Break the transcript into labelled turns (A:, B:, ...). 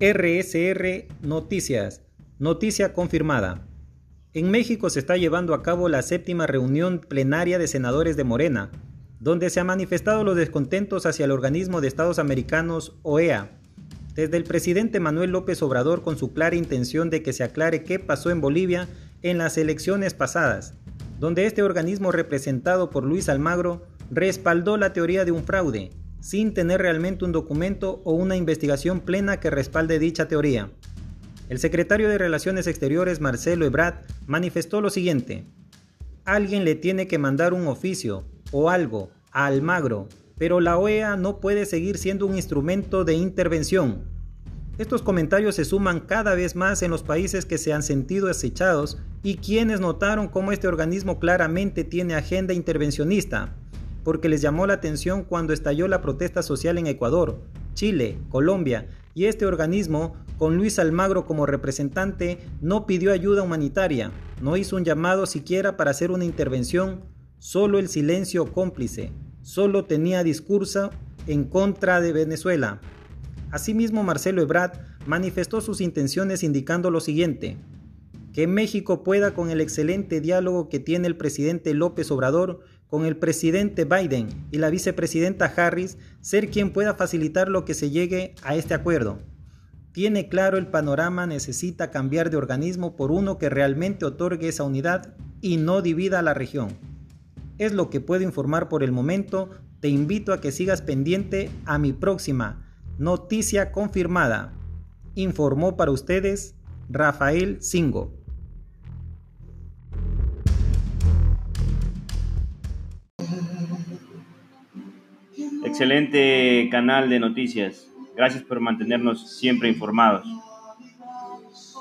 A: RSR Noticias. Noticia confirmada. En México se está llevando a cabo la séptima reunión plenaria de senadores de Morena, donde se han manifestado los descontentos hacia el organismo de Estados Americanos OEA, desde el presidente Manuel López Obrador con su clara intención de que se aclare qué pasó en Bolivia en las elecciones pasadas, donde este organismo representado por Luis Almagro respaldó la teoría de un fraude, sin tener realmente un documento o una investigación plena que respalde dicha teoría. El secretario de Relaciones Exteriores Marcelo Ebrard manifestó lo siguiente. Alguien le tiene que mandar un oficio o algo a Almagro, pero la OEA no puede seguir siendo un instrumento de intervención. Estos comentarios se suman cada vez más en los países que se han sentido acechados y quienes notaron cómo este organismo claramente tiene agenda intervencionista, porque les llamó la atención cuando estalló la protesta social en Ecuador, Chile, Colombia y este organismo, con Luis Almagro como representante, no pidió ayuda humanitaria, no hizo un llamado siquiera para hacer una intervención, solo el silencio cómplice, solo tenía discurso en contra de Venezuela. Asimismo, Marcelo Ebrard manifestó sus intenciones indicando lo siguiente, que México pueda con el excelente diálogo que tiene el presidente López Obrador con el presidente Biden y la vicepresidenta Harris ser quien pueda facilitar lo que se llegue a este acuerdo. Tiene claro el panorama, necesita cambiar de organismo por uno que realmente otorgue esa unidad y no divida a la región. Es lo que puedo informar por el momento, te invito a que sigas pendiente a mi próxima noticia confirmada. Informó para ustedes Rafael Singo.
B: Excelente canal de noticias. Gracias por mantenernos siempre informados.